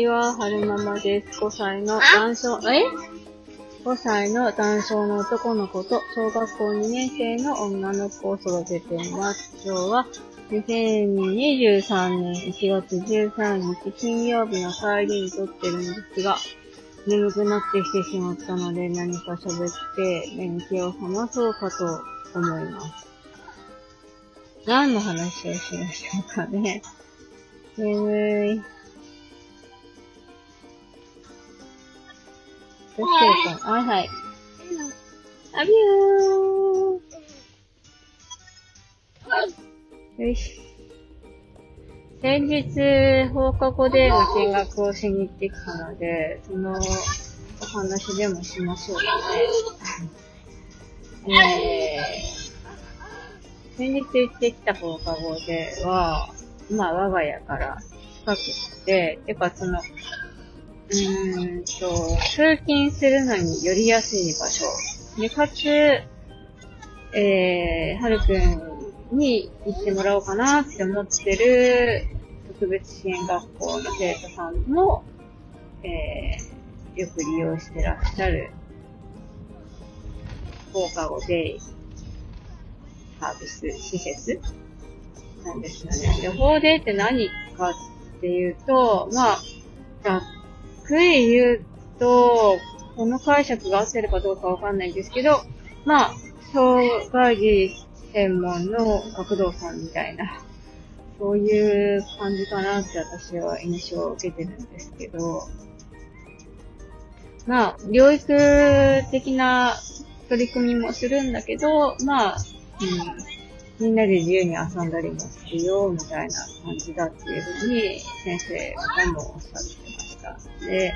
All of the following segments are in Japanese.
ちは、はるままです。5歳の男性、え ?5 歳の男性の男の子と小学校2年生の女の子を育てています。今日は2023年1月13日金曜日の帰りに撮ってるんですが、眠くなってきてしまったので何か喋って眠気を覚まそうかと思います。何の話をしましょうかね。眠い。どうしようかな。あ、はい。あびゅー。よし。先日、放課後での見学をしに行ってきたので、そのお話でもしましょうかね。えー、先日行ってきた放課後では、まあ我が家から近くて、てかその、うーんと、通勤するのによりやすい場所。で、かつ、えー、はるくんに行ってもらおうかなって思ってる特別支援学校の生徒さんも、えー、よく利用してらっしゃる放課後デイサービス施設なんですよね。で、法デイって何かっていうと、まあ、ざっくり言うと、この解釈が合ってるかどうかわかんないんですけど、まあ、障害児専門の学童さんみたいな、そういう感じかなって私は印象を受けてるんですけど、まあ、療育的な取り組みもするんだけど、まあ、うん、みんなで自由に遊んだりもするよ、みたいな感じだっていうふうに先生方もおっしゃってました。で、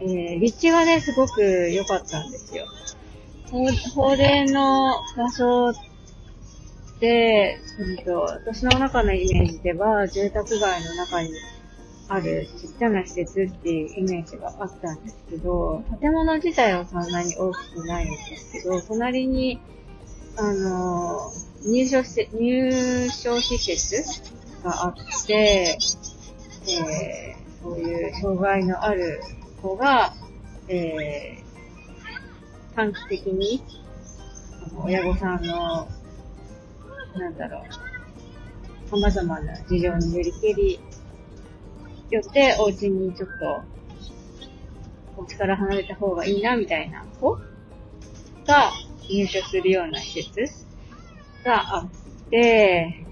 えー、立地がね、すごく良かったんですよ。法令の場所で、うんと、私の中のイメージでは、住宅街の中にあるちっちゃな施設っていうイメージがあったんですけど、建物自体はそんなに大きくないんですけど、隣に、あの、入所施設、入所施設があって、えー、そういう障害のある子が、えー、短期的に、親御さんのなんだろう、様々な事情によりけり、よってお家にちょっと、お家から離れた方がいいな、みたいな子が入所するような施設があって、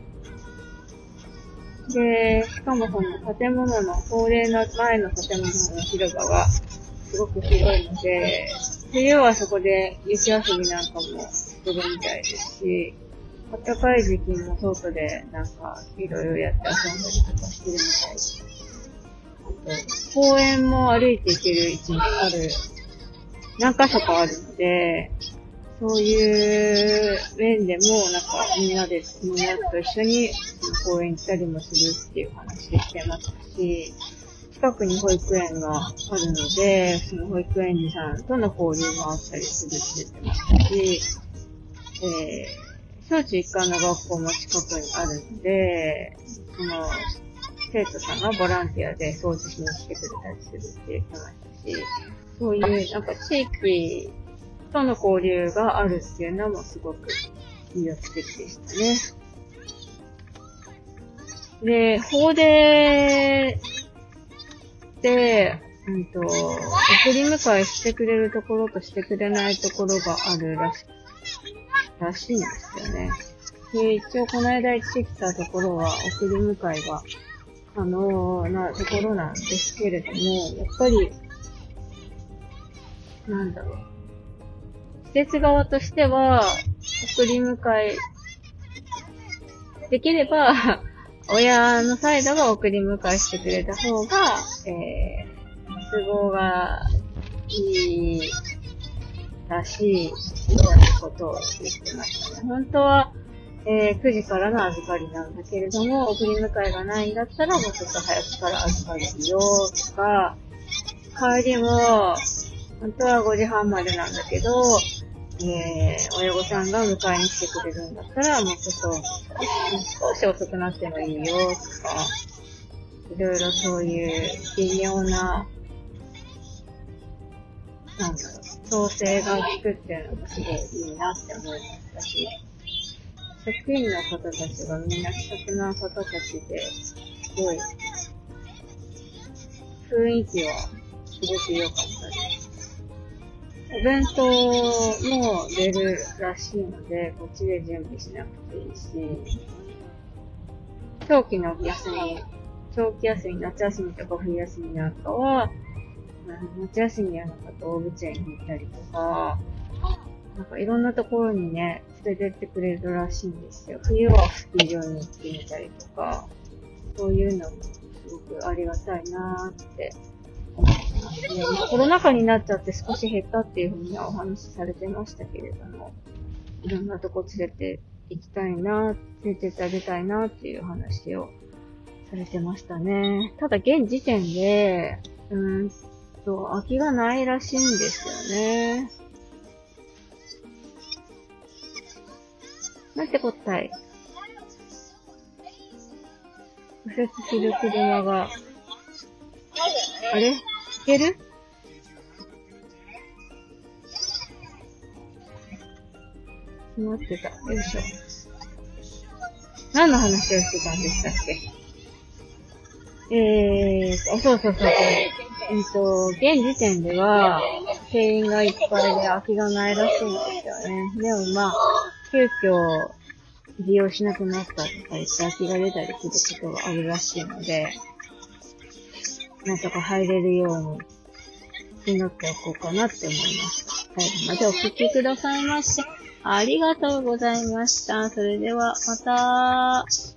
で、しかもその建物の、法令の前の建物の広場がすごく広いので、冬はそこで雪遊びなんかもするみたいですし、暖かい時期も外でなんかいろいろやって遊んだりとかしてるみたいです。あと、公園も歩いて行ける位置にある、何箇所かあるので、そういう面でもなんかみんなで、みんなと一緒に公園行ったりもするっていう話してましたし、近くに保育園があるので、その保育園児さんとの交流もあったりするって言ってましたし、えー、小中一貫の学校も近くにあるので、その、生徒さんがボランティアで掃除しに来てくれたりするって言ってましたし、そういうなんか地域との交流があるっていうのもすごく魅力的でしたね。で、法で、で、うんと、送り迎えしてくれるところとしてくれないところがあるらしらしいんですよね。で、一応この間行ってきたところは送り迎えが可能なところなんですけれども、やっぱり、なんだろう。施設側としては、送り迎え、できれば、親のサイドが送り迎えしてくれた方が、えー、都合がいいらしい、ようなことを言ってましたね。本当は、えー、9時からの預かりなんだけれども、送り迎えがないんだったら、もうちょっと早くから預かるよ、とか、帰りも、本当は5時半までなんだけど、えー、親御さんが迎えに来てくれるんだったら、もうちょっと、少し遅くなってもいいよ、とか、いろいろそういう微妙な、なんだろう、調整が効くっていうのがすごいいいなって思いましたし、職員の方たちがみんな気さくな方たちで、すごい、雰囲気はすごく良かった。お弁当も出るらしいので、こっちで準備しなくていいし、長期の休み、長期休み、夏休みとか冬休みなんかは、夏休みはなんか動物園に行ったりとか、なんかいろんなところにね、連れてってくれるらしいんですよ。冬はスキー場に行ってみたりとか、そういうのもすごくありがたいなーって。コロナ禍になっちゃって少し減ったっていうふうにはお話しされてましたけれども、いろんなとこ連れて行きたいな、連れてってあげたいなっていう話をされてましたね。ただ現時点で、うーんと、空きがないらしいんですよね。なんてこったい。右折する車が、あれ？ける？閉まってた。よいしょ。何の話をしてたんでしたっけ？えーと、そうそうそう。えっ、ー、と、現時点では、定員がいっぱいで空きがないらしいんですよね。でもまあ、急遽利用しなくなったとか言って空きが出たりすることがあるらしいので、なんとか入れるように祈っておこうかなって思いました。最後までお聴きくださいまして、ありがとうございました。それでは、また。